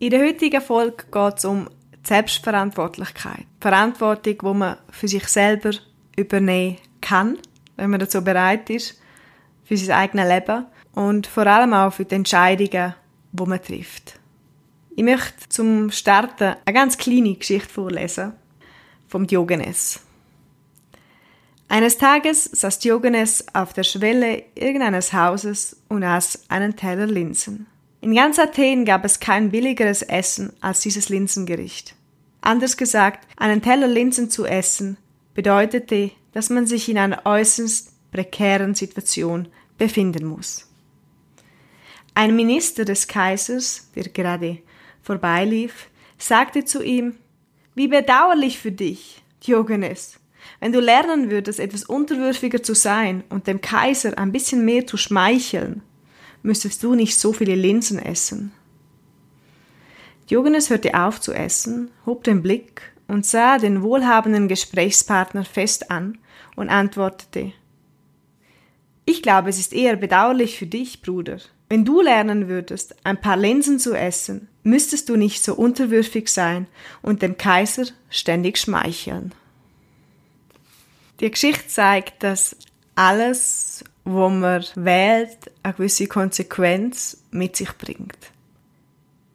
In der heutigen Folge geht es um Selbstverantwortlichkeit. Verantwortung, die man für sich selber übernehmen kann, wenn man dazu bereit ist, für sein eigenes Leben und vor allem auch für die Entscheidungen, die man trifft. Ich möchte zum Starten eine ganz kleine Geschichte vorlesen vom Diogenes. Eines Tages saß Diogenes auf der Schwelle irgendeines Hauses und aß einen Teller Linsen. In ganz Athen gab es kein billigeres Essen als dieses Linsengericht. Anders gesagt, einen Teller Linsen zu essen bedeutete, dass man sich in einer äußerst prekären Situation befinden muss. Ein Minister des Kaisers, der gerade vorbeilief, sagte zu ihm, wie bedauerlich für dich, Diogenes, wenn du lernen würdest, etwas unterwürfiger zu sein und dem Kaiser ein bisschen mehr zu schmeicheln, müsstest du nicht so viele Linsen essen. Diogenes hörte auf zu essen, hob den Blick und sah den wohlhabenden Gesprächspartner fest an und antwortete Ich glaube, es ist eher bedauerlich für dich, Bruder. Wenn du lernen würdest, ein paar Linsen zu essen, müsstest du nicht so unterwürfig sein und dem Kaiser ständig schmeicheln. Die Geschichte zeigt, dass alles, wo man wählt, eine gewisse Konsequenz mit sich bringt.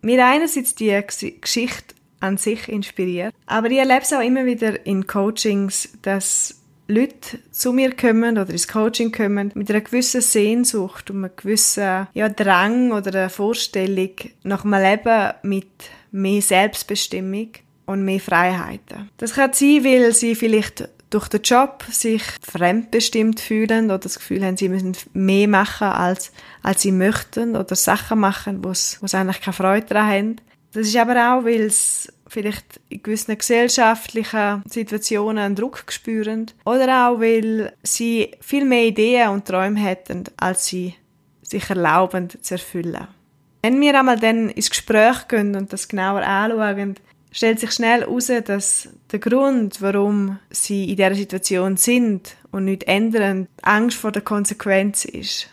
Mir einerseits die Geschichte an sich inspiriert, aber ich erlebe es auch immer wieder in Coachings, dass Leute zu mir kommen oder ins Coaching kommen mit einer gewissen Sehnsucht und einem gewissen ja, Drang oder einer Vorstellung nach einem Leben mit mehr Selbstbestimmung und mehr Freiheiten. Das kann sein, weil sie vielleicht durch den Job sich fremdbestimmt fühlen oder das Gefühl haben, sie müssen mehr machen, als, als sie möchten oder Sachen machen, wo sie eigentlich keine Freude daran haben. Das ist aber auch, weil sie vielleicht in gewissen gesellschaftlichen Situationen einen Druck spüren oder auch, weil sie viel mehr Ideen und Träume hätten, als sie sich erlauben zu erfüllen. Wenn wir einmal dann ins Gespräch gehen und das genauer anschauen, stellt sich schnell heraus, dass der Grund, warum sie in dieser Situation sind und nicht ändern, Angst vor der Konsequenz ist.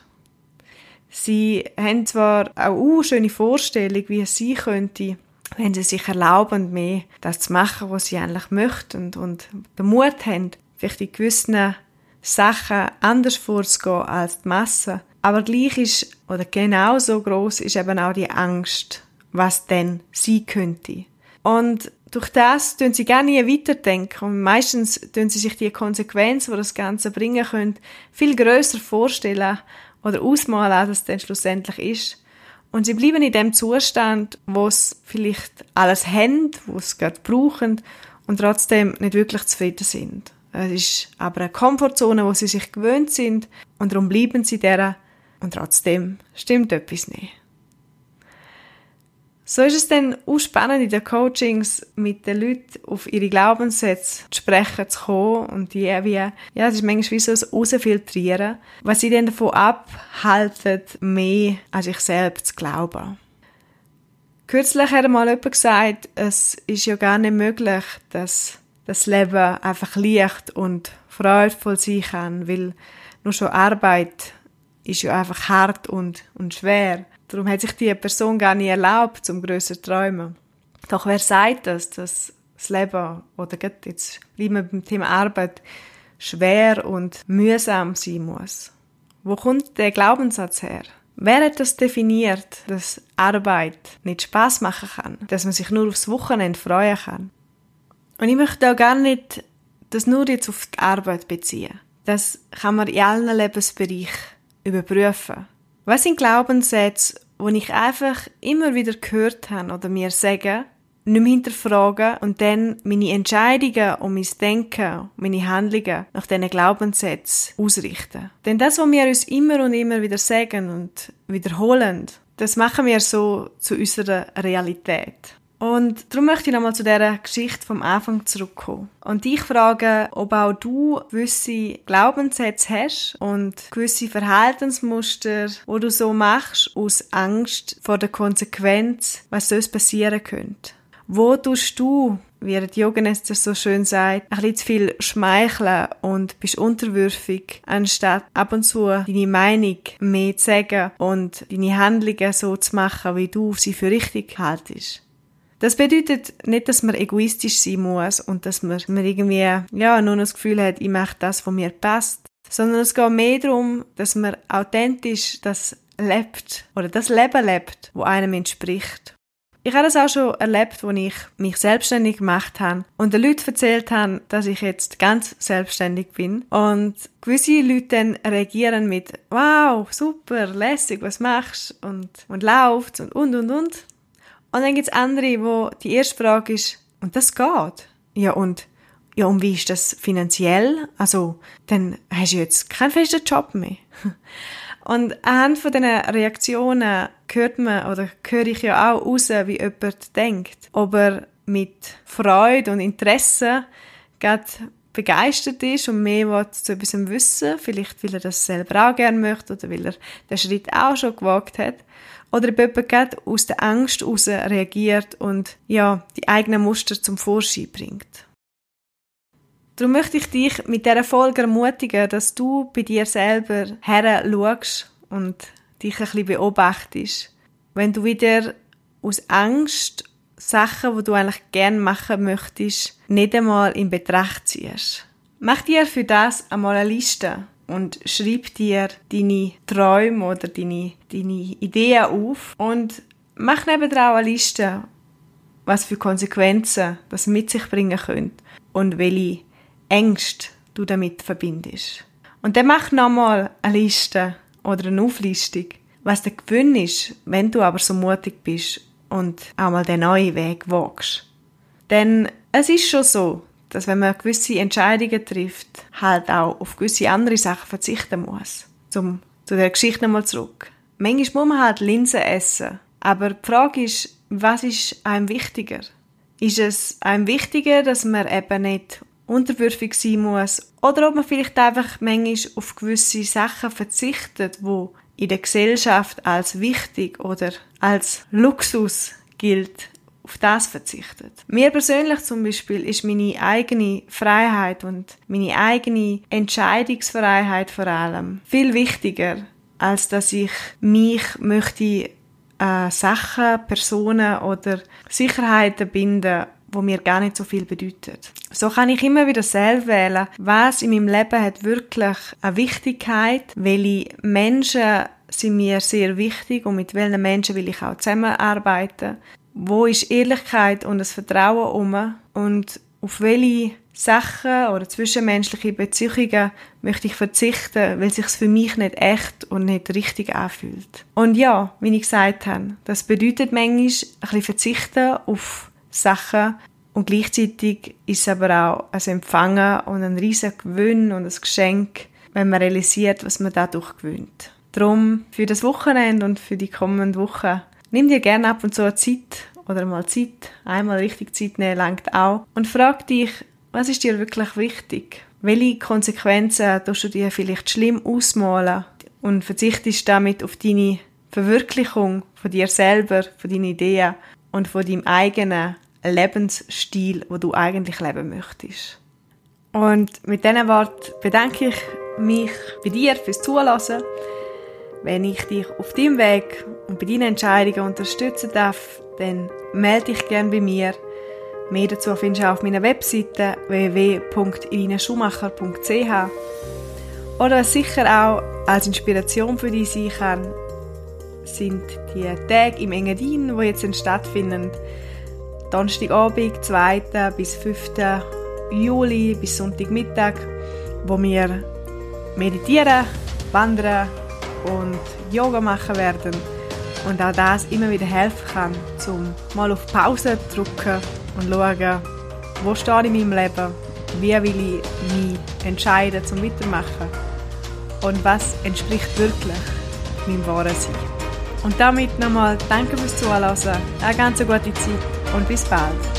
Sie haben zwar auch eine schöne Vorstellung, wie es sein könnte, wenn sie sich erlauben, mehr das zu machen, was sie eigentlich möchten und den Mut haben, vielleicht in gewissen Sachen anders vorzugehen als die Masse. Aber gleich ist, oder genauso groß ist eben auch die Angst, was denn sie könnte. Und durch das tun sie gar nie weiterdenken und meistens tun sie sich die Konsequenzen, die das Ganze bringen könnte, viel größer vorstellen oder ausmalen, als es dann schlussendlich ist. Und sie bleiben in dem Zustand, wo sie vielleicht alles haben, wo sie gerade brauchen und trotzdem nicht wirklich zufrieden sind. Es ist aber eine Komfortzone, wo sie sich gewöhnt sind und darum bleiben sie der und trotzdem stimmt etwas nicht. So ist es dann auch spannend in den Coachings mit den Leuten auf ihre Glaubenssätze zu sprechen zu kommen und die wie, ja, es ist manchmal wie so ein Rausfiltrieren, was sie dann davon abhalten, mehr an sich selbst zu glauben. Kürzlich hat einmal jemand gesagt, es ist ja gar nicht möglich, dass das Leben einfach leicht und freudvoll sein kann, weil nur schon Arbeit ist ja einfach hart und, und schwer. Darum hat sich die Person gar nicht erlaubt, zum grösser zu träumen. Doch wer sagt das, dass das Leben, oder jetzt bleiben wir beim Thema Arbeit, schwer und mühsam sein muss? Wo kommt der Glaubenssatz her? Wer hat das definiert, dass Arbeit nicht Spaß machen kann, dass man sich nur aufs Wochenende freuen kann? Und ich möchte auch gar nicht das nur jetzt auf die Arbeit beziehen. Das kann man in allen Lebensbereichen überprüfen. Was sind Glaubenssätze, wo ich einfach immer wieder gehört habe oder mir sagen, nicht mehr hinterfragen und dann meine Entscheidungen und mein Denken, meine Handlungen nach diesen Glaubenssätzen ausrichten. Denn das, was wir uns immer und immer wieder sagen und wiederholen, das machen wir so zu unserer Realität. Und darum möchte ich nochmal zu dieser Geschichte vom Anfang zurückkommen. Und dich fragen, ob auch du gewisse Glaubenssätze hast und gewisse Verhaltensmuster, wo du so machst, aus Angst vor der Konsequenz, was sonst passieren könnte. Wo tust du, wie die Yoganester so schön sagt, ein bisschen zu viel schmeicheln und bist unterwürfig, anstatt ab und zu deine Meinung mehr zu sagen und deine Handlungen so zu machen, wie du sie für richtig haltest. Das bedeutet nicht, dass man egoistisch sein muss und dass man, man irgendwie ja, nur das Gefühl hat, ich mache das, was mir passt, sondern es geht mehr darum, dass man authentisch das lebt oder das Leben lebt, wo einem entspricht. Ich habe das auch schon erlebt, als ich mich selbstständig gemacht habe und den Leuten erzählt habe, dass ich jetzt ganz selbstständig bin. Und gewisse Leute dann reagieren mit «Wow, super, lässig, was machst?» und, und «Läuft» und und und und. Und dann gibt's andere, wo die erste Frage ist, und das geht? Ja, und, ja, und wie ist das finanziell? Also, dann hast du jetzt keinen festen Job mehr. Und anhand von diesen Reaktionen hört man, oder höre ich ja auch raus, wie jemand denkt. Ob er mit Freude und Interesse gerade begeistert ist und mehr zu etwas wissen vielleicht weil er das selber auch gerne möchte oder weil er den Schritt auch schon gewagt hat. Oder ob jemand gerade aus der Angst heraus reagiert und ja, die eigenen Muster zum Vorschein bringt. Darum möchte ich dich mit dieser Folge ermutigen, dass du bei dir selber her schaust und dich ein bisschen beobachtest. Wenn du wieder aus Angst Sachen, die du eigentlich gerne machen möchtest, nicht einmal in Betracht ziehst. Mach dir für das einmal eine Liste und schreib dir deine Träume oder deine, deine Ideen auf und mach nebenan eine Liste, was für Konsequenzen das mit sich bringen könnte und welche Ängste du damit verbindest. Und dann mach nochmal eine Liste oder eine Auflistung, was der Gewinn ist, wenn du aber so mutig bist und auch mal den neuen Weg wagst. Denn es ist schon so, dass wenn man gewisse Entscheidungen trifft, halt auch auf gewisse andere Sachen verzichten muss. Zum, zu der Geschichte nochmal zurück. Manchmal muss man halt Linsen essen. Aber die Frage ist, was ist einem wichtiger? Ist es einem wichtiger, dass man eben nicht unterwürfig sein muss? Oder ob man vielleicht einfach manchmal auf gewisse Sachen verzichtet, wo in der Gesellschaft als wichtig oder als Luxus gilt, auf das verzichtet. Mir persönlich zum Beispiel ist meine eigene Freiheit und meine eigene Entscheidungsfreiheit vor allem viel wichtiger, als dass ich mich möchte äh, Sachen, Personen oder Sicherheiten binden, wo mir gar nicht so viel bedeutet. So kann ich immer wieder selbst wählen, was in meinem Leben hat wirklich eine Wichtigkeit, welche Menschen sind mir sehr wichtig und mit welchen Menschen will ich auch zusammenarbeiten wo ist Ehrlichkeit und das Vertrauen um und auf welche Sachen oder zwischenmenschliche Beziehungen möchte ich verzichten, weil es sich für mich nicht echt und nicht richtig anfühlt. Und ja, wie ich gesagt habe, das bedeutet manchmal ein bisschen verzichten auf Sachen und gleichzeitig ist es aber auch ein Empfangen und ein riesiger Gewinn und ein Geschenk, wenn man realisiert, was man dadurch gewinnt. Darum für das Wochenende und für die kommenden Wochen Nimm dir gerne ab und zu Zeit oder mal Zeit, einmal richtig Zeit nehmen, langt auch. Und frag dich, was ist dir wirklich wichtig? Welche Konsequenzen tust du dir vielleicht schlimm ausmalen und verzichtest damit auf deine Verwirklichung von dir selber, von deinen Ideen und von deinem eigenen Lebensstil, wo du eigentlich leben möchtest. Und mit diesen Worten bedanke ich mich bei dir fürs Zulassen. Wenn ich dich auf deinem Weg und bei deinen Entscheidungen unterstützen darf, dann melde dich gerne bei mir. Mehr dazu findest du auf meiner Webseite www.irinaschumacher.ch oder was sicher auch als Inspiration für dich sein kann, sind die Tage im Engadin, die jetzt stattfinden. Donnerstagabend, 2. bis 5. Juli bis Sonntagmittag, wo wir meditieren, wandern und Yoga machen werden und auch das immer wieder helfen kann, zum mal auf Pause zu drücken und schauen, wo stehe ich in meinem Leben, wie will ich mich entscheiden zum Weitermachen und was entspricht wirklich meinem wahren Sein. Und damit nochmal danke fürs Zuhören, eine ganz gute Zeit und bis bald.